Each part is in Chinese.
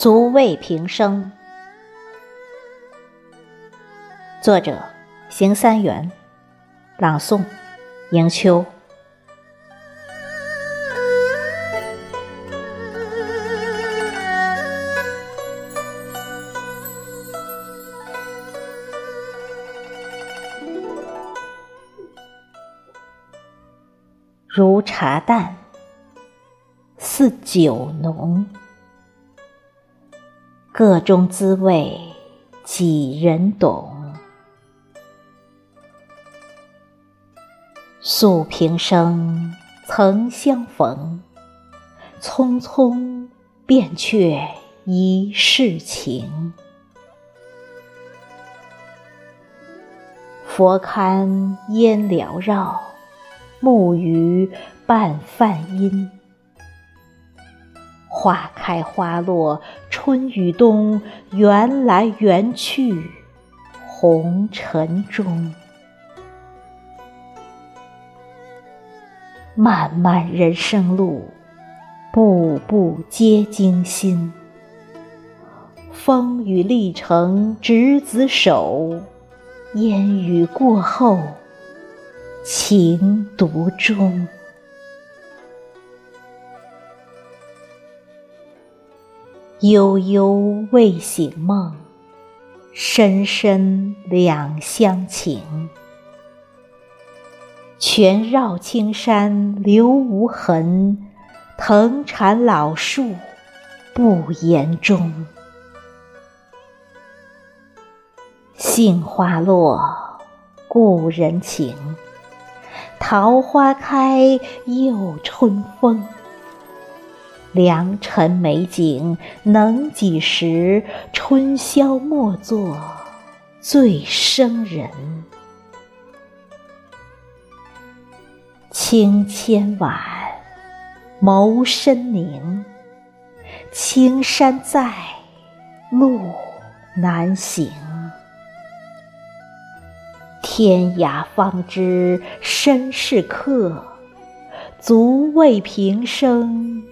足慰平生。作者：邢三元，朗诵：迎秋。如茶淡，似酒浓。个中滋味，几人懂？诉平生曾相逢，匆匆便却一世情。佛龛烟缭绕，木鱼伴梵音。花开花落，春与冬，缘来缘去，红尘中。漫漫人生路，步步皆惊心。风雨历程执子手，烟雨过后，情独钟。悠悠未醒梦，深深两相情。泉绕青山流无痕，藤缠老树不言终。杏花落，故人情；桃花开，又春风。良辰美景能几时？春宵莫作醉生人。清千晚，眸深凝。青山在，路难行。天涯方知身是客，足为平生。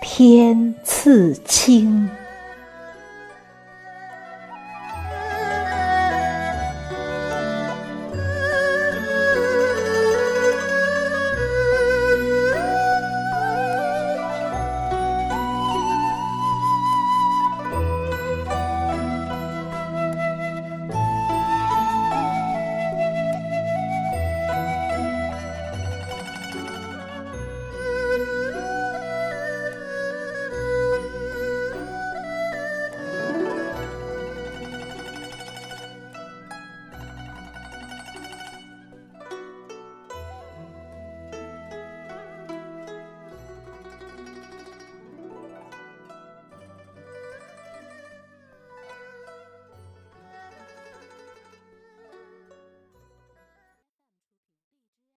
天赐清。